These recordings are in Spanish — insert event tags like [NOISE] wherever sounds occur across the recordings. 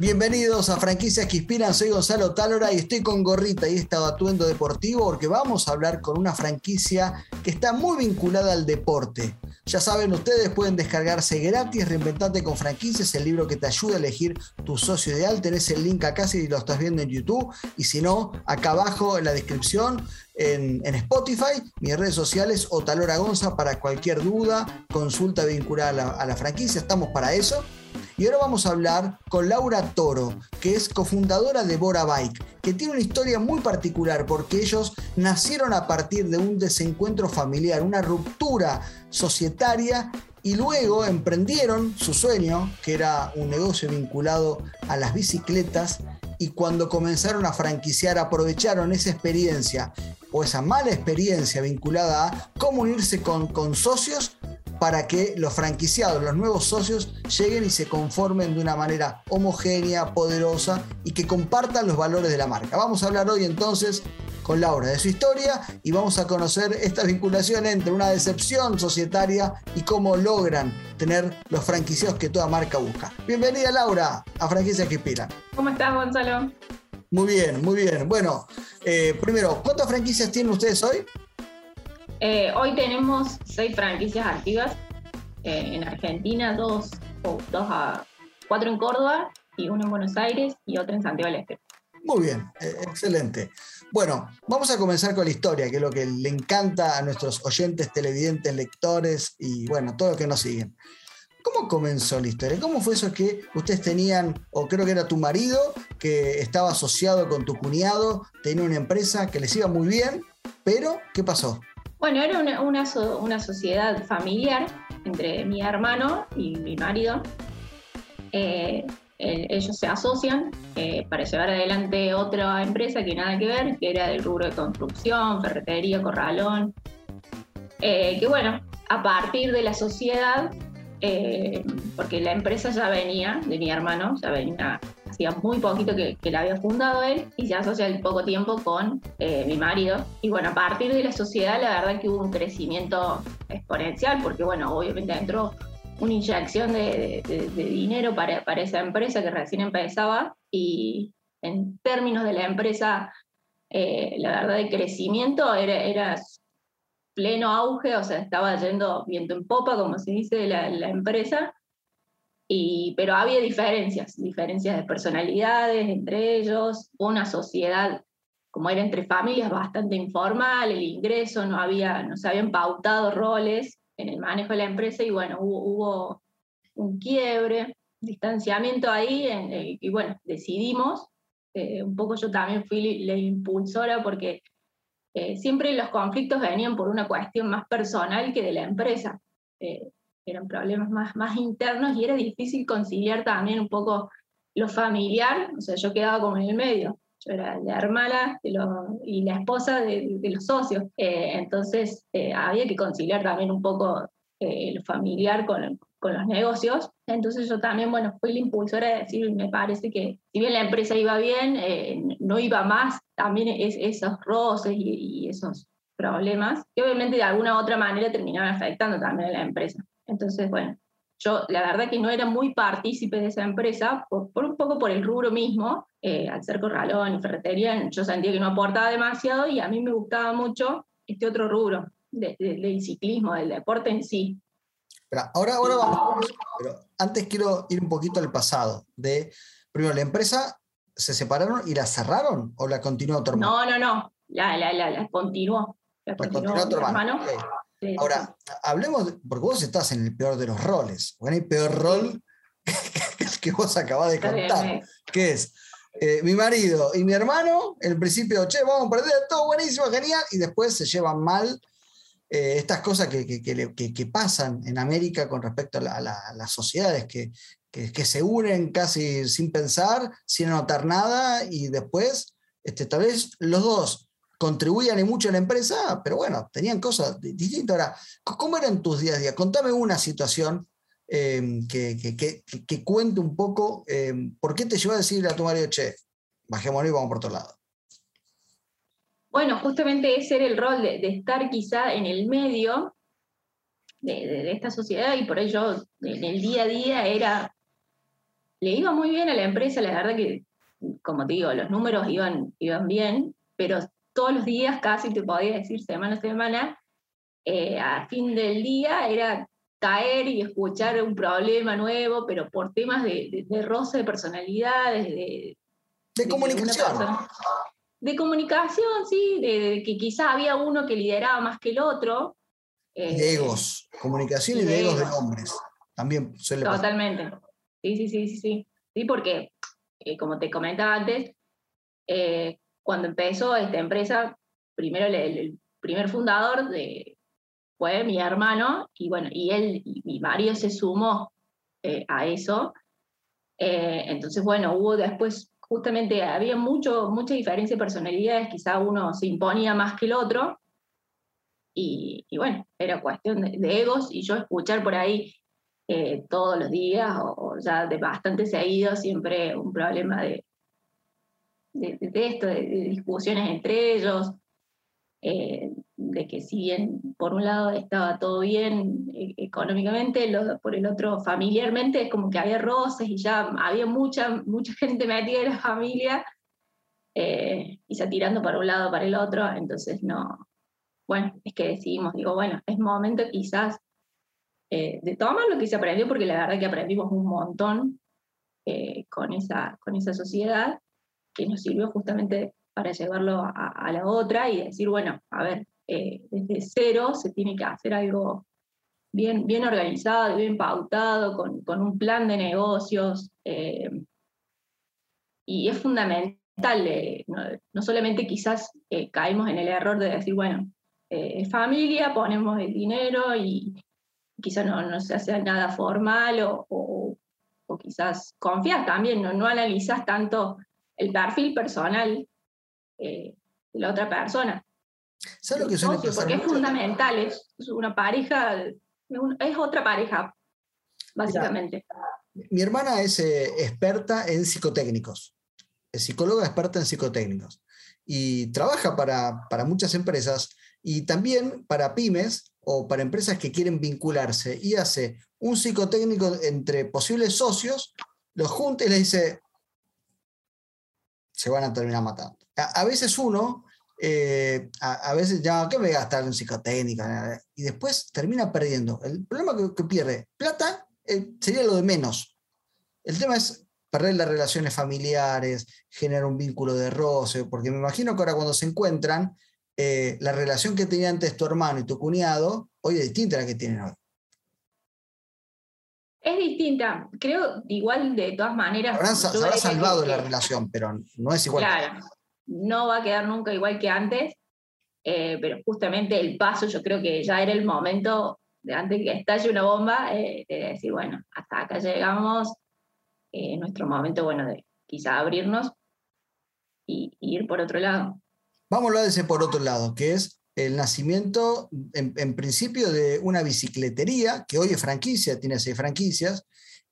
Bienvenidos a Franquicias que Inspiran, soy Gonzalo Talora y estoy con gorrita y este atuendo deportivo porque vamos a hablar con una franquicia que está muy vinculada al deporte. Ya saben, ustedes pueden descargarse gratis Reinventate con franquicias, el libro que te ayuda a elegir tu socio ideal. Tenés el link acá si lo estás viendo en YouTube y si no, acá abajo en la descripción en, Spotify, mis redes sociales o Talora Gonza para cualquier duda, consulta vinculada a la franquicia. Estamos para eso. Y ahora vamos a hablar con Laura Toro, que es cofundadora de Bora Bike, que tiene una historia muy particular porque ellos nacieron a partir de un desencuentro familiar, una ruptura societaria y luego emprendieron su sueño, que era un negocio vinculado a las bicicletas, y cuando comenzaron a franquiciar aprovecharon esa experiencia o esa mala experiencia vinculada a cómo unirse con, con socios para que los franquiciados, los nuevos socios, lleguen y se conformen de una manera homogénea, poderosa y que compartan los valores de la marca. Vamos a hablar hoy entonces con Laura de su historia y vamos a conocer esta vinculación entre una decepción societaria y cómo logran tener los franquiciados que toda marca busca. Bienvenida Laura a Franquicias que Inspiran. ¿Cómo estás Gonzalo? Muy bien, muy bien. Bueno, eh, primero, ¿cuántas franquicias tienen ustedes hoy? Eh, hoy tenemos seis franquicias activas eh, en Argentina, dos, dos a, cuatro en Córdoba y uno en Buenos Aires y otro en Santiago del Este. Muy bien, eh, excelente. Bueno, vamos a comenzar con la historia, que es lo que le encanta a nuestros oyentes, televidentes, lectores y bueno, todos los que nos siguen. ¿Cómo comenzó la historia? ¿Cómo fue eso que ustedes tenían, o creo que era tu marido, que estaba asociado con tu cuñado, tenía una empresa que les iba muy bien, pero ¿qué pasó? Bueno, era una, una, sociedad familiar entre mi hermano y mi marido. Eh, ellos se asocian eh, para llevar adelante otra empresa que nada que ver, que era del rubro de construcción, ferretería, corralón. Eh, que bueno, a partir de la sociedad, porque la empresa ya venía de mi hermano, ya venía hacía muy poquito que, la había fundado él y se asocia al poco tiempo con eh, mi marido. Y bueno, a partir de la sociedad, la verdad que hubo un crecimiento exponencial, porque bueno, obviamente entró una inyección de, dinero para, para, esa empresa que recién empezaba y en términos de la empresa, eh, la verdad de crecimiento era, era pleno auge, o sea, estaba yendo viento en popa, como se dice, la, la empresa pero había diferencias, diferencias de personalidades entre ellos, una sociedad como era entre familias bastante informal, el ingreso, no, había, no se habían pautado roles en el manejo de la empresa y bueno, hubo, un quiebre, distanciamiento ahí eh, y bueno, decidimos, eh, un poco yo también fui la impulsora porque eh, siempre los conflictos venían por una cuestión más personal que de la empresa eran problemas más, más internos y era difícil conciliar también un poco lo familiar, o sea, yo quedaba como en el medio, yo era la hermana y la esposa de, los socios, eh, entonces eh, había que conciliar también un poco eh, lo familiar con, con, los negocios, entonces yo también, bueno, fui la impulsora de decir, me parece que si bien la empresa iba bien, no iba más, también es, esos roces y, y esos problemas, que obviamente de alguna u otra manera terminaban afectando también a la empresa. Entonces, bueno, yo la verdad que no era muy partícipe de esa empresa, por, un poco por el rubro mismo, eh, al ser corralón y ferretería, yo sentía que no aportaba demasiado y a mí me gustaba mucho este otro rubro del ciclismo, del deporte en sí. Pero ahora, ahora vamos, pero antes quiero ir un poquito al pasado. De, primero, ¿la empresa se separaron y la cerraron o la continuó tu hermano? No, no, no, la, la, la, continuó. La, continuó, tu hermano. Ahora, hablemos, porque vos estás en el peor de los roles. Bueno, hay peor rol que, [LAUGHS] que vos acabás de contar, que es eh, mi marido y mi hermano, en el principio, che, vamos a perder, todo buenísimo, genial, y después se llevan mal eh, estas cosas que, que, pasan en América con respecto a, las sociedades que, se unen casi sin pensar, sin anotar nada, y después, este, tal vez los dos contribuían y mucho a la empresa, pero bueno, tenían cosas distintas. Ahora, ¿cómo eran tus días a día? Contame una situación em, que, que, cuente un poco em, por qué te llevó a decir a tu marido, che, bajémonos y vamos por otro lado. bueno, justamente ese era el rol de, estar quizá en el medio de, esta sociedad y por ello en el día a día era, le iba muy bien a la empresa, la verdad que, como te digo, los números iban, iban bien, pero todos los días, casi te podía decir semana a semana, eh, a fin del día era caer y escuchar un problema nuevo, pero por temas de, de, roce de personalidades, de, de comunicación. De comunicación, sí, de, que quizá había uno que lideraba más que el otro. de eh, egos, comunicación y, de egos de hombres. También suele Totalmente. Sí, sí, sí, sí, sí. Sí, porque, eh, como te comentaba antes, eh, cuando empezó esta empresa, primero el, primer fundador de, fue mi hermano, y bueno, y él, y mi marido se sumó a eso. entonces, bueno, hubo después justamente había mucho, mucha diferencia de personalidades, quizá uno se imponía más que el otro, y, bueno, era cuestión de, egos, y yo escuchar por ahí eh, todos los días, o, ya de bastante seguido, siempre un problema de, de, esto, de, discusiones entre ellos, eh, de que si bien por un lado estaba todo bien eh, económicamente, por el otro familiarmente es como que había roces y ya había mucha, mucha gente metida en la familia eh, y se tirando para un lado para el otro, entonces no, bueno, es que decidimos, digo, bueno, es momento quizás eh, de tomar lo que se aprendió, porque la verdad que aprendimos un montón con, esa, con esa sociedad que nos sirvió justamente para llevarlo a la otra y decir, bueno, a ver, eh, desde cero se tiene que hacer algo bien, bien organizado, bien pautado, con, con un plan de negocios. Eh, y es fundamental, eh, no, solamente quizás caemos en el error de decir, bueno, familia, ponemos el dinero y quizás no, no, se hace nada formal o, o, quizás confías también, no, no analizas tanto el perfil personal de la otra persona. ¿Sabes lo que suele pasar Porque es fundamental, es una pareja, es otra pareja, básicamente. mi hermana es eh, experta en psicotécnicos, es psicóloga experta en psicotécnicos y trabaja para, para muchas empresas y también para pymes o para empresas que quieren vincularse y hace un psicotécnico entre posibles socios, los junta y les dice, se van a terminar matando. a veces uno eh, a, veces ya, ¿qué me gastar en psicotécnica? Y después termina perdiendo. El problema que, pierde plata eh, sería lo de menos. El tema es perder las relaciones familiares, generar un vínculo de roce, porque me imagino que ahora cuando se encuentran, eh, la relación que tenía antes tu hermano y tu cuñado, hoy es distinta a la que tienen hoy. Es distinta, creo igual de todas maneras. se habrá salvado la relación, pero no es igual. Claro no va a quedar nunca igual que antes, eh, pero justamente el paso yo creo que ya era el momento de antes que estalle una bomba, eh, de decir, bueno, hasta acá llegamos, eh, nuestro momento, bueno, de quizá abrirnos y, ir por otro lado. Vamos a hablar de ese por otro lado, que es el nacimiento, en, principio, de una bicicletería, que hoy es franquicia, tiene seis franquicias,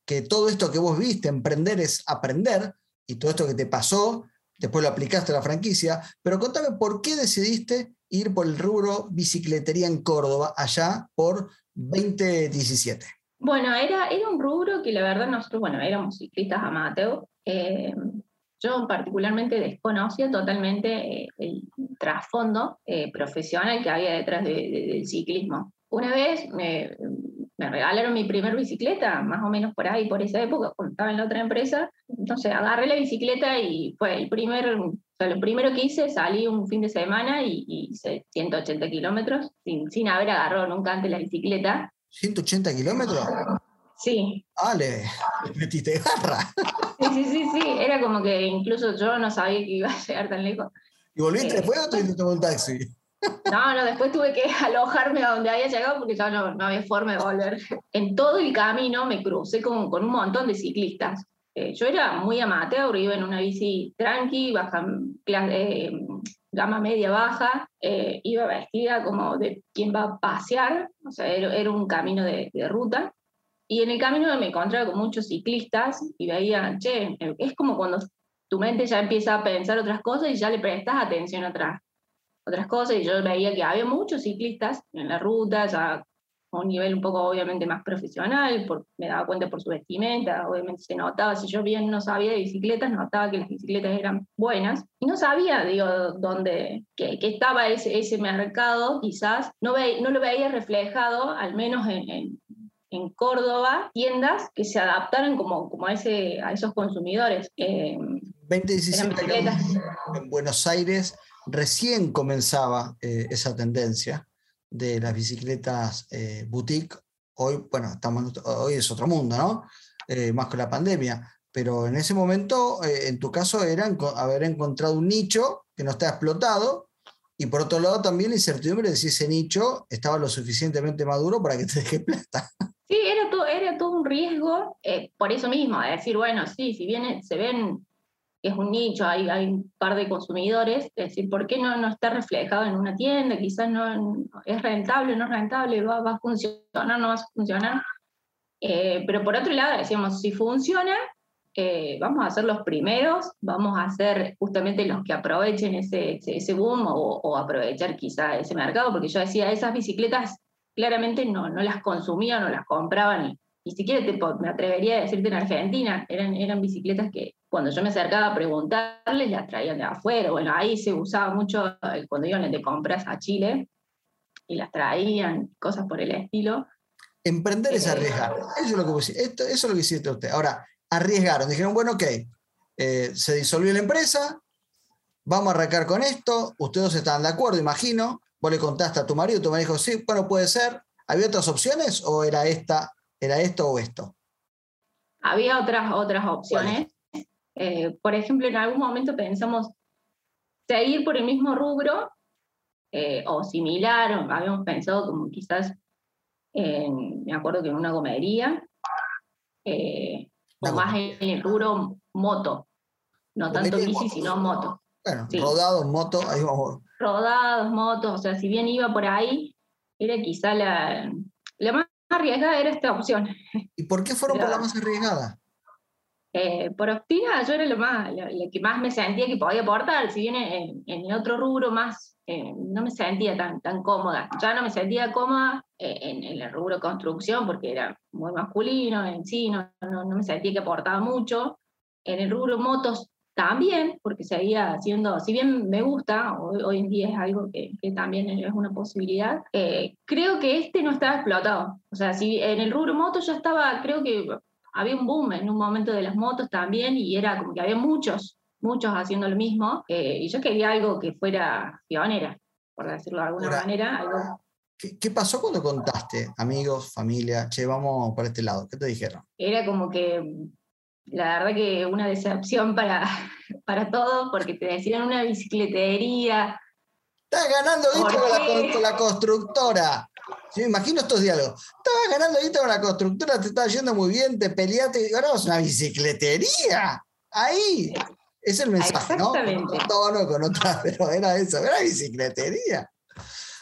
que todo esto que vos viste, emprender es aprender, y todo esto que te pasó después lo aplicaste a la franquicia, pero contame por qué decidiste ir por el rubro bicicletería en Córdoba, allá por 2017. Bueno, era, era un rubro que la verdad nosotros, bueno, éramos ciclistas amateur. Eh, yo particularmente desconocía totalmente eh, el trasfondo eh, profesional que había detrás del ciclismo. Una vez me, me regalaron mi primer bicicleta, más o menos por ahí, por esa época, cuando estaba en la otra empresa. Entonces agarré la bicicleta y fue el primer, o sea, lo primero que hice, salí un fin de semana y, hice 180 kilómetros, sin, sin haber agarrado nunca antes la bicicleta. ¿180 kilómetros? Sí. Vale, metiste garra. Sí, sí, sí, sí, era como que incluso yo no sabía que iba a llegar tan lejos. ¿Y volviste eh, después o te tomó un taxi? [LAUGHS] No, no, después tuve que [LAUGHS] alojarme a donde había llegado porque ya no, no había forma de volver. En todo el camino me crucé con, con un montón de ciclistas. Eh, yo era muy amateur, iba en una bici tranqui, baja, eh, gama media baja, eh, iba vestida como de quien va a pasear, o sea, era, un camino de, de, ruta. Y en el camino me encontraba con muchos ciclistas y veía, che, es como cuando tu mente ya empieza a pensar otras cosas y ya le prestas atención a otras otras cosas, y yo veía que había muchos ciclistas en la ruta, ya a un nivel un poco obviamente más profesional, por, me daba cuenta por su vestimenta, obviamente se notaba, si yo bien no sabía de bicicletas, notaba que las bicicletas eran buenas, y no sabía, digo, dónde, que, que estaba ese, ese mercado, quizás, no, ve, no lo veía reflejado, al menos en, en, en, Córdoba, tiendas que se adaptaran como, como a, ese, a esos consumidores. Eh, 2017 en Buenos Aires recién comenzaba eh, esa tendencia de las bicicletas eh, boutique. Hoy, bueno, estamos, hoy es otro mundo, ¿no? Eh, más con la pandemia. Pero en ese momento, eh, en tu caso, era haber encontrado un nicho que no está explotado y por otro lado también la incertidumbre de si ese nicho estaba lo suficientemente maduro para que te deje plata. Sí, era todo, era todo un riesgo, por eso mismo, de decir, bueno, sí, si bien se ven es un nicho, hay, hay un par de consumidores, es decir, ¿por qué no, no está reflejado en una tienda? Quizás no es rentable, no es rentable, va, va a funcionar, no va a funcionar. Eh, pero por otro lado, decíamos, si funciona, eh, vamos a ser los primeros, vamos a ser justamente los que aprovechen ese, ese, boom o, o, aprovechar quizá ese mercado, porque yo decía, esas bicicletas claramente no, no las consumían, no las compraban ni siquiera te, me atrevería a decirte en Argentina, eran, eran bicicletas que cuando yo me acercaba a preguntarles, las traían de afuera. Bueno, ahí se usaba mucho eh, cuando iban de compras a Chile y las traían, cosas por el estilo. Emprender es eh, arriesgar. Eso es lo que, esto, eso es lo que hiciste usted. Ahora, arriesgaron. Dijeron, bueno, ok, eh, se disolvió la empresa, vamos a arrancar con esto. Ustedes estaban de acuerdo, imagino. Vos le contaste a tu marido, tu marido dijo, sí, bueno, puede ser. ¿Había otras opciones o era esta ¿Era esto o esto? Había otras, otras opciones. Eh, por ejemplo, en algún momento pensamos seguir por el mismo rubro eh, o similar, habíamos pensado como quizás, me acuerdo que en una gomería, eh, o más en el rubro moto, no tanto bici, sino moto. Bueno, rodados, moto, ahí vamos. Rodados, motos, o sea, si bien iba por ahí, era quizá la, la más arriesgada era esta opción. [LAUGHS] ¿Y por qué fueron por la más arriesgada? Eh, por optina yo era lo, más, lo, que más me sentía que podía aportar, si bien en, en otro rubro más eh, no me sentía tan, tan cómoda, ya no me sentía cómoda eh, en, en, el rubro construcción porque era muy masculino en sí, no, no, no me sentía que aportaba mucho, en el rubro motos también, porque seguía haciendo, si bien me gusta, hoy, en día es algo que, también es una posibilidad, eh, creo que este no estaba explotado. O sea, si en el rubro moto ya estaba, creo que había un boom en un momento de las motos también y era como que había muchos, muchos haciendo lo mismo, eh, y yo quería algo que fuera pionera, por decirlo de alguna manera. Algo... ¿Qué, ¿Qué, pasó cuando contaste, amigos, familia, che, vamos por este lado? ¿Qué te dijeron? Era como que la verdad que una decepción para, [LAUGHS] para todos, porque te decían una bicicletería. Estás ganando guita con la, constructora. me imagino estos diálogos. Estabas ganando guita con la constructora, te estaba yendo muy bien, te peleaste y ahora vas una bicicletería. Ahí. Es el mensaje, ¿no? Con tono, con otra, [LAUGHS] pero era eso, era bicicletería.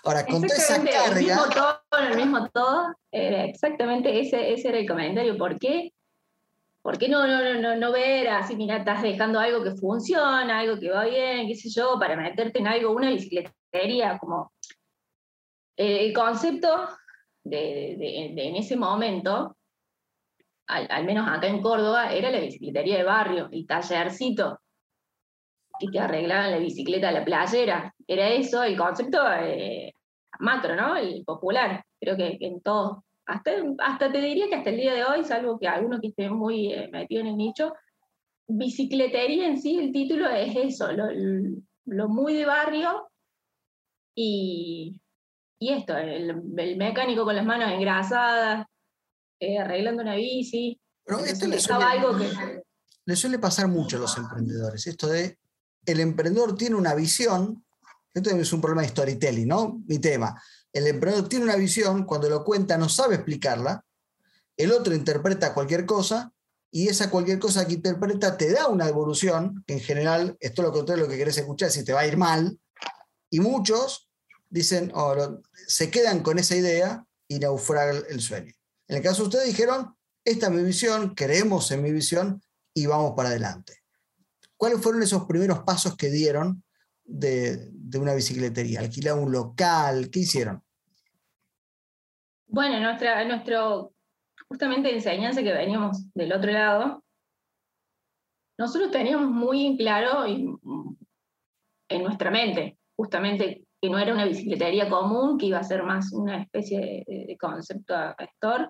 Ahora, con toda esa carga. El mismo tono, el mismo todo, exactamente ese, ese era el comentario. ¿Por qué? ¿Por qué no, no, no, no ver así, mira, estás dejando algo que funciona, algo que va bien, qué sé yo, para meterte en algo, una bicicletería, como eh, el concepto de, en ese momento, al, menos acá en Córdoba, era la bicicletería de barrio, el tallercito, que te arreglaban la bicicleta a la playera. Era eso el concepto eh, macro, ¿no? El popular. Creo que, que en todos hasta, te diría que hasta el día de hoy, salvo que alguno que esté muy eh, metido en el nicho, bicicletería en sí, el título es eso, lo, muy de barrio y, y esto, el, mecánico con las manos engrasadas, eh, arreglando una bici. Pero esto le suele, algo que... le suele pasar mucho a los emprendedores, esto de el emprendedor tiene una visión, esto es un problema de storytelling, ¿no? Mi tema el emprendedor tiene una visión, cuando lo cuenta no sabe explicarla, el otro interpreta cualquier cosa y esa cualquier cosa que interpreta te da una evolución, que en general, esto es lo contrario lo que querés escuchar, si te va a ir mal, y muchos dicen, se quedan con esa idea y naufragan el sueño. En el caso de ustedes dijeron, esta es mi visión, creemos en mi visión y vamos para adelante. ¿Cuáles fueron esos primeros pasos que dieron de, una bicicletería? ¿Alquilaron un local? ¿Qué hicieron? Bueno, nuestra, nuestro justamente enseñanza que veníamos del otro lado, nosotros teníamos muy claro en nuestra mente, justamente que no era una bicicletería común, que iba a ser más una especie de, concepto store,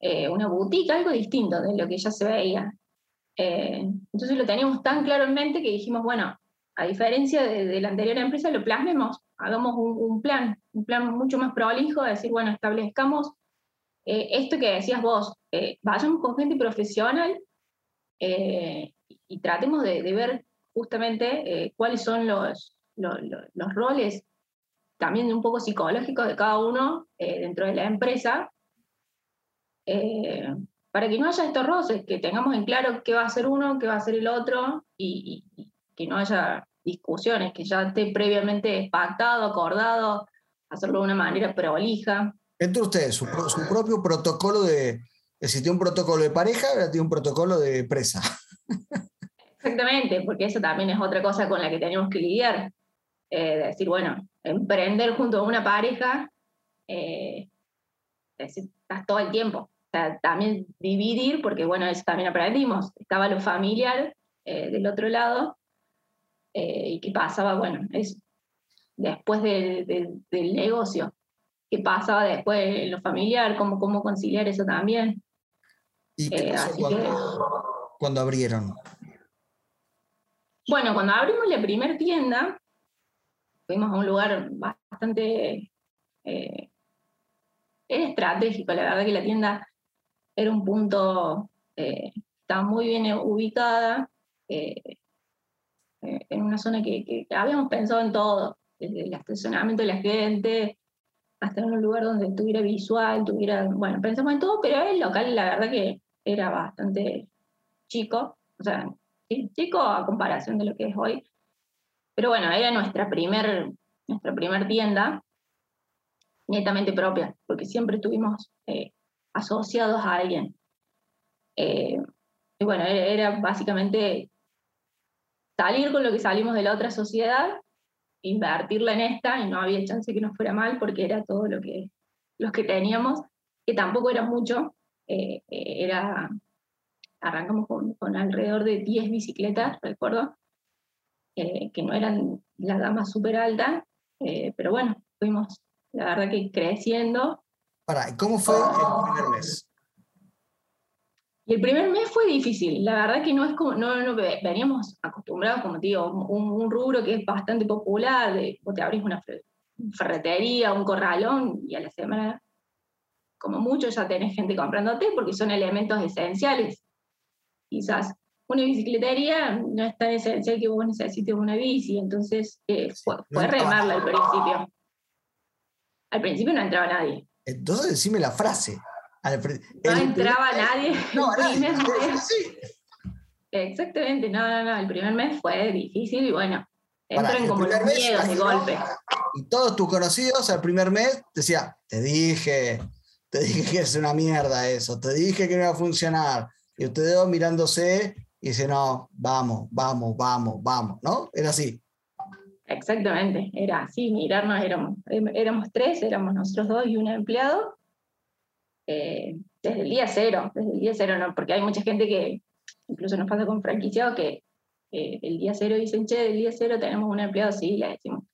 eh, una boutique, algo distinto de lo que ya se veía. Eh, entonces lo teníamos tan claro en mente que dijimos, bueno, a diferencia de, la anterior empresa, lo plasmemos, hagamos un, plan, un plan mucho más prolijo, de decir, bueno, establezcamos eh, esto que decías vos, vayamos con gente profesional y tratemos de, ver justamente cuáles son los, los roles también un poco psicológicos de cada uno eh, dentro de la empresa, eh, para que no haya estos roces, que tengamos en claro qué va a hacer uno, qué va a hacer el otro, y, que no haya discusiones, que ya esté previamente pactado, acordado, hacerlo de una manera prolija. Entre ustedes, su, propio protocolo de, existió un protocolo de pareja, ahora tiene un protocolo de presa. Exactamente, porque eso también es otra cosa con la que tenemos que lidiar. Eh, decir, bueno, emprender junto a una pareja, eh, estás todo el tiempo. O sea, también dividir, porque bueno, eso también aprendimos. Estaba lo familiar eh, del otro lado, y qué pasaba, bueno, es después del negocio, qué pasaba después en lo familiar, cómo, cómo conciliar eso también. ¿Y qué pasó cuando abrieron? Bueno, cuando abrimos la primera tienda, fuimos a un lugar bastante eh, estratégico, la verdad que la tienda era un punto, eh, estaba muy bien ubicada, eh, en una zona que, habíamos pensado en todo, desde el estacionamiento de la gente, hasta en un lugar donde estuviera visual, tuviera, bueno, pensamos en todo, pero el local la verdad que era bastante chico, o sea, chico a comparación de lo que es hoy, pero bueno, era nuestra primer, nuestra primer tienda, netamente propia, porque siempre estuvimos eh, asociados a alguien. Eh, y bueno, era, básicamente salir con lo que salimos de la otra sociedad, invertirla en esta, y no había chance que nos fuera mal porque era todo lo que, los que teníamos, que tampoco era mucho, eh, era, arrancamos con, con, alrededor de 10 bicicletas, recuerdo, eh, que no eran la gama súper alta, eh, pero bueno, fuimos, la verdad que creciendo. Para, ¿cómo fue el primer mes? Y el primer mes fue difícil, la verdad que no es como, no, no veníamos acostumbrados, como te digo, un, rubro que es bastante popular, de, vos te abrís una ferretería, un corralón, y a la semana, como mucho, ya tenés gente comprándote porque son elementos esenciales. Quizás una bicicletería no es tan esencial que vos necesites una bici, entonces eh, fue, remarla al principio. Al principio no entraba nadie. Entonces decime la frase. No entraba nadie. No, nadie. Exactamente, no, no, no. El primer mes fue difícil y bueno, entran como los miedos de golpe. Y todos tus conocidos al primer mes decía, te dije, te dije que es una mierda eso, te dije que no iba a funcionar. Y ustedes dos mirándose y dice, no, vamos, vamos, vamos, vamos, ¿no? Era así. Exactamente, era así, mirarnos, éramos, éramos tres, éramos nosotros dos y un empleado, eh, desde el día cero, desde el día cero, no, porque hay mucha gente que, incluso nos pasa con franquiciados, que el día cero dicen, che, del día cero tenemos un empleado, sí, le decimos.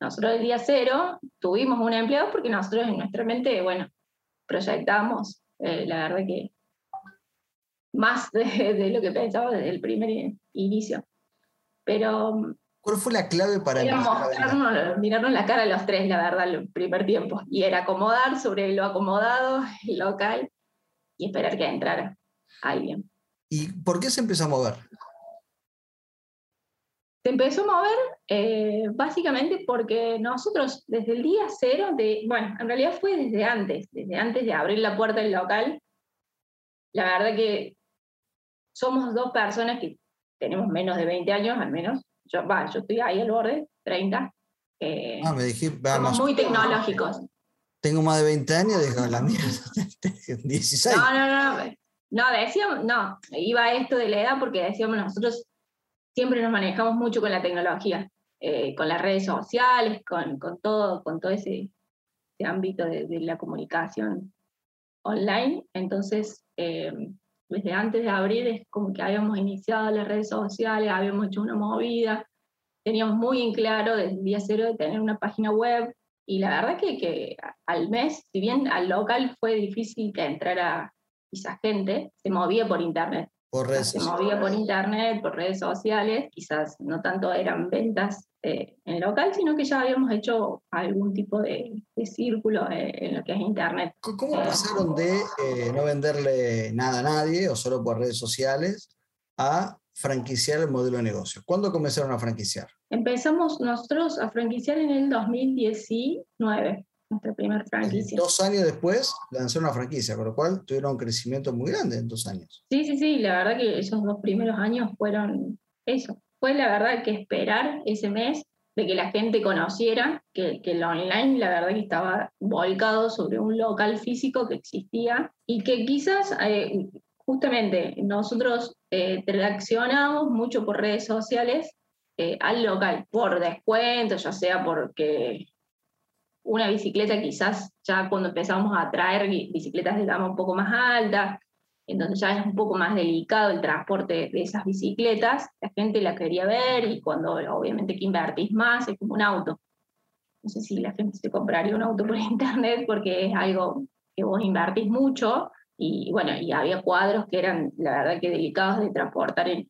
Nosotros el día cero tuvimos un empleado porque nosotros en nuestra mente, bueno, proyectamos, eh, la verdad que más de, lo que pensaba desde el primer inicio. Pero... ¿Cuál fue la clave para mostrarnos, mirarnos la cara a los tres, la verdad, el primer tiempo. Y era acomodar sobre lo acomodado, el local, y esperar que entrara alguien. ¿Y por qué se empezó a mover? Se empezó a mover eh, básicamente porque nosotros desde el día cero, de, bueno, en realidad fue desde antes, desde antes de abrir la puerta del local, la verdad que somos dos personas que tenemos menos de 20 años, al menos. Yo, va, yo estoy ahí al borde, 30. Eh, ah, me somos muy tecnológicos. Tengo más de 20 años, digo, la mierda, [LAUGHS] 16. No, no, no. No, decíamos, no, iba esto de la edad porque decíamos nosotros siempre nos manejamos mucho con la tecnología. eh, con las redes sociales, con, todo, con todo ese, ámbito de, la comunicación online. Entonces, eh, desde antes de abrir es como que habíamos iniciado las redes sociales, habíamos hecho una movida, teníamos muy en claro desde el día cero de tener una página web y la verdad que, que al mes, si bien al local fue difícil que entrara esa gente, se movía por internet. Por redes se movía por internet, por redes sociales, quizás no tanto eran ventas eh, en local, sino que ya habíamos hecho algún tipo de, círculo eh, en lo que es internet. ¿Cómo pasaron de eh, no venderle nada a nadie o solo por redes sociales a franquiciar el modelo de negocio? ¿Cuándo comenzaron a franquiciar? Empezamos nosotros a franquiciar en el 2019 nuestra primera franquicia. Dos años después lanzaron una franquicia, con lo cual tuvieron un crecimiento muy grande en dos años. Sí, sí, sí, la verdad que esos dos primeros años fueron eso, fue la verdad que esperar ese mes de que la gente conociera que, que el online, la verdad que estaba volcado sobre un local físico que existía y que quizás eh, justamente nosotros eh, reaccionamos mucho por redes sociales eh, al local, por descuento, ya sea porque una bicicleta quizás ya cuando empezamos a traer bicicletas de gama un poco más alta, entonces ya es un poco más delicado el transporte de esas bicicletas, la gente la quería ver y cuando obviamente que invertís más es como un auto. No sé si la gente se compraría un auto por [LAUGHS] internet porque es algo que vos invertís mucho y bueno, y había cuadros que eran la verdad que delicados de transportar en...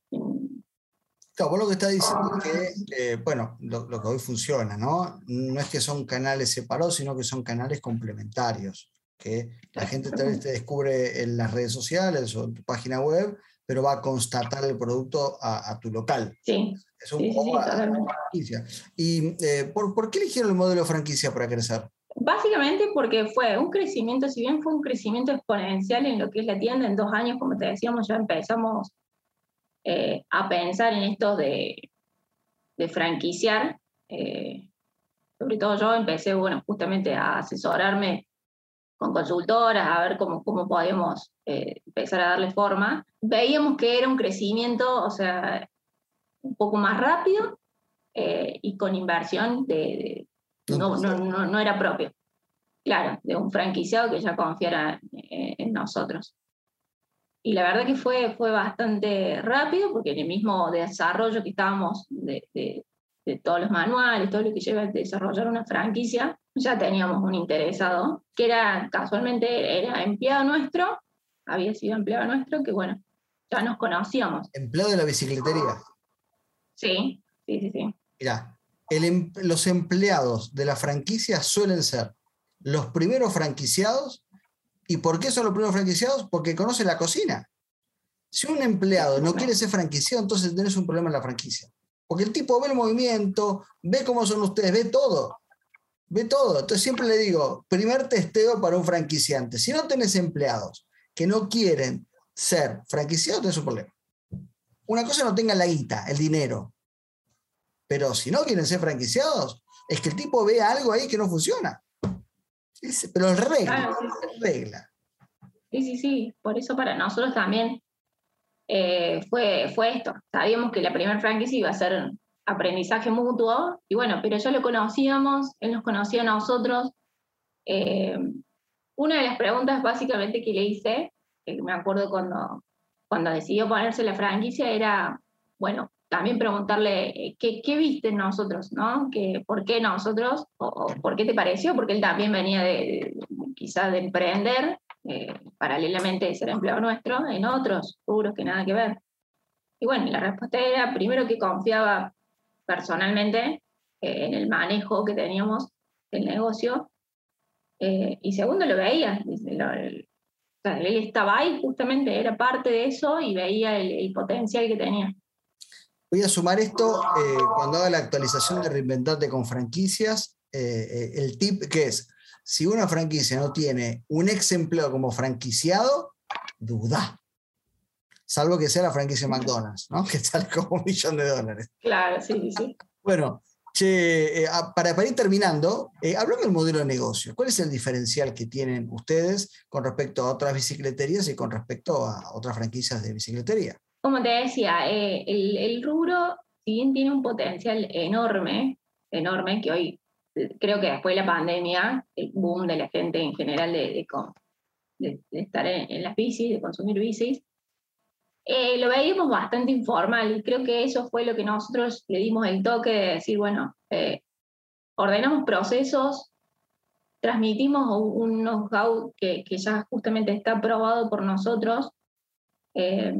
Claro, vos lo que estás diciendo es que, bueno, lo, lo que hoy funciona, ¿no? No es que son canales separados, sino que son canales complementarios que la gente tal vez te descubre en las redes sociales o en tu página web, pero va a constatar el producto a, tu local. Sí. Es un poco franquicia. ¿Y eh, ¿por, ¿por, qué eligieron el modelo franquicia para crecer? Básicamente porque fue un crecimiento, si bien fue un crecimiento exponencial en lo que es la tienda, en dos años, como te decíamos, ya empezamos eh, a pensar en esto de, de franquiciar. Eh, sobre todo yo empecé, bueno, justamente a asesorarme con consultoras, a ver cómo, cómo podíamos eh, empezar a darle forma. Veíamos que era un crecimiento, o sea, un poco más rápido y con inversión de, no, no, no, no, era propio. Claro, de un franquiciado que ya confiara en nosotros. Y la verdad que fue, fue bastante rápido porque en el mismo desarrollo que estábamos de, de, de todos los manuales, todo lo que lleva a desarrollar una franquicia, ya teníamos un interesado, que era casualmente era empleado nuestro, había sido empleado nuestro, que bueno, ya nos conocíamos. ¿Empleado de la bicicletería? Sí, sí, sí, sí. Mira, em, los empleados de la franquicia suelen ser los primeros franquiciados. ¿Y por qué son los primeros franquiciados? Porque conocen la cocina. Si un empleado no quiere ser franquiciado, entonces tenés un problema en la franquicia. Porque el tipo ve el movimiento, ve cómo son ustedes, ve todo ve todo. Entonces siempre le digo, primer testeo para un franquiciante. Si no tenés empleados que no quieren ser franquiciados, tenés un problema. Una cosa no tenga la guita, el dinero. Pero si no quieren ser franquiciados, es que el tipo ve algo ahí que no funciona. Pero es regla, regla. Sí, sí, sí. Por eso para nosotros también eh, fue, fue esto. Sabíamos que la primera franquicia iba a ser aprendizaje mutuo, y bueno, pero ya lo conocíamos, él nos conocía a nosotros. Eh, una de las preguntas básicamente que le hice, que me acuerdo cuando, cuando decidió ponerse la franquicia, era, bueno, también preguntarle eh, qué, viste nosotros, ¿no? Que, ¿Por qué nosotros? O, ¿Por qué te pareció? Porque él también venía de, quizás de emprender, eh, paralelamente de ser empleado nuestro, en otros seguros que nada que ver. Y bueno, la respuesta era, primero que confiaba personalmente eh, en el manejo que teníamos del negocio. Eh, y segundo, lo veía. él estaba ahí, justamente era parte de eso y veía el, potencial que tenía. Voy a sumar esto eh, cuando haga la actualización de Reinventarte con franquicias. el tip que es, si una franquicia no tiene un ex empleado como franquiciado, duda salvo que sea la franquicia McDonald's, ¿no? [LAUGHS] que sale como un millón de dólares. Claro, sí, sí. Bueno, che, eh, para, para, ir terminando, eh, hablando del modelo de negocio, ¿cuál es el diferencial que tienen ustedes con respecto a otras bicicleterías y con respecto a otras franquicias de bicicletería? Como te decía, eh, el, rubro si bien tiene un potencial enorme, enorme, que hoy creo que después de la pandemia, el boom de la gente en general de, estar en, las bicis, de consumir bicis, eh, lo veíamos bastante informal y creo que eso fue lo que nosotros le dimos el toque de decir, bueno, eh, ordenamos procesos, transmitimos un know-how que, ya justamente está probado por nosotros eh,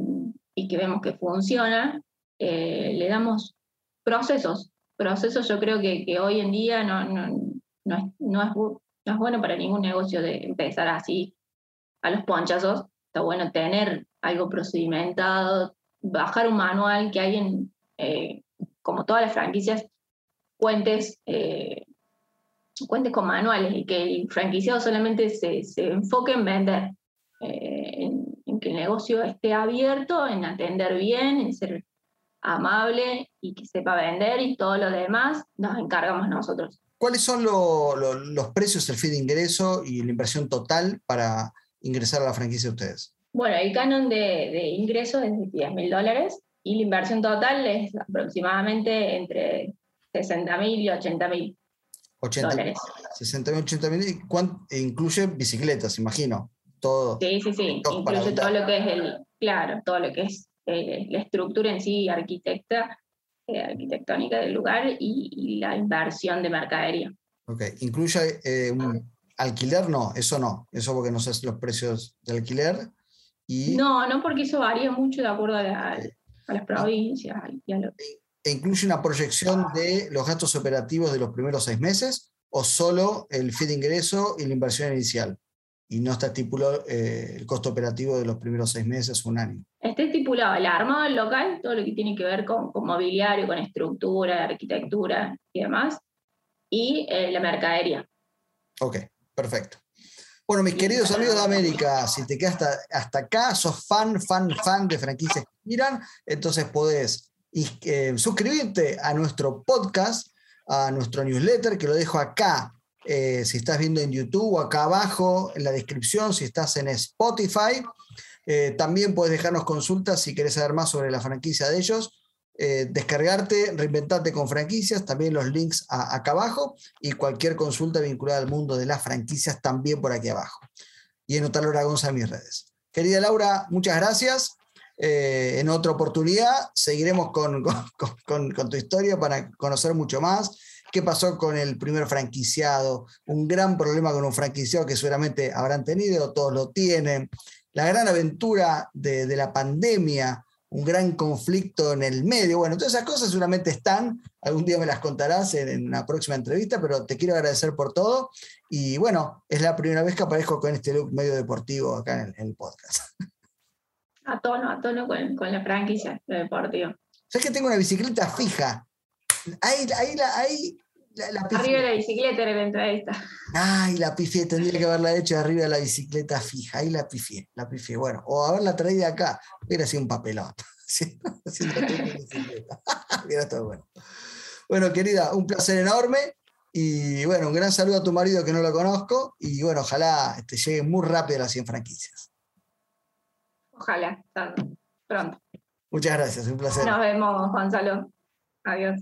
y que vemos que funciona, le damos procesos, procesos yo creo que, hoy en día no, no, es, no, es, no bueno para ningún negocio de empezar así a los ponchazos. Está bueno tener algo procedimentado, bajar un manual que hay en, eh, como todas las franquicias, cuentes, eh, cuentes con manuales y que el franquiciado solamente se, se enfoque en vender, eh, en, en, que el negocio esté abierto, en atender bien, en ser amable y que sepa vender y todo lo demás nos encargamos nosotros. ¿Cuáles son los precios, el fee de ingreso y la inversión total para ingresar a la franquicia de ustedes? Bueno, el canon de, de ingreso es de 10 mil dólares y la inversión total es aproximadamente entre 60 mil y 80 mil dólares. 60 mil, 80 mil, incluye bicicletas, imagino. Todo. Sí, sí, sí. Incluye todo lo que es el, claro, todo lo que es eh, la estructura en sí arquitecta, eh, arquitectónica del lugar y, la inversión de mercadería. Ok, ¿incluye eh, un alquiler? No, eso no, eso porque no sé los precios de alquiler. Y... No, no porque eso varía mucho de acuerdo a, las provincias. ¿E incluye una proyección de los gastos operativos de los primeros seis meses o solo el fee de ingreso y la inversión inicial? Y no está estipulado eh, el costo operativo de los primeros seis meses o un año. Está estipulado el armado del local, todo lo que tiene que ver con, mobiliario, con estructura, arquitectura y demás, y eh, la mercadería. Ok, perfecto. Bueno, mis queridos amigos de América, si te quedas hasta, hasta acá, sos fan, fan, fan de franquicias que miran, entonces podés eh, suscribirte a nuestro podcast, a nuestro newsletter, que lo dejo acá eh, si estás viendo en YouTube acá abajo en la descripción, si estás en Spotify. Eh, también puedes dejarnos consultas si quieres saber más sobre la franquicia de ellos. Eh, descargarte, reinventarte con franquicias, también los links acá abajo y cualquier consulta vinculada al mundo de las franquicias también por aquí abajo. Y en Otal Gonza en mis redes. Querida Laura, muchas gracias. en otra oportunidad seguiremos [LAUGHS] con, con tu historia para conocer mucho más qué pasó con el primer franquiciado, un gran problema con un franquiciado que seguramente habrán tenido, todos lo tienen, la gran aventura de, la pandemia, un gran conflicto en el medio, bueno, todas esas cosas seguramente están, algún día me las contarás en, una próxima entrevista, pero te quiero agradecer por todo y bueno, es la primera vez que aparezco con este look medio deportivo acá en el, podcast. A tono, a tono con, con la franquicia de deportivo. ¿Sabes que tengo una bicicleta fija? Ahí, ahí, ahí arriba de la bicicleta era la entrevista. [LAUGHS] Ay, la pifié, tendría que haberla hecho arriba de la bicicleta fija. Ahí la pifié, la pifié. Bueno, o haberla traído acá, hubiera sido un papelón. [LAUGHS] [LAUGHS] hubiera estado bueno. Bueno, querida, un placer enorme. Y bueno, un gran saludo a tu marido que no lo conozco. Y bueno, ojalá este, llegue muy rápido a las 100 franquicias. Ojalá, pronto. Muchas gracias, un placer. Nos vemos, Gonzalo. Adiós.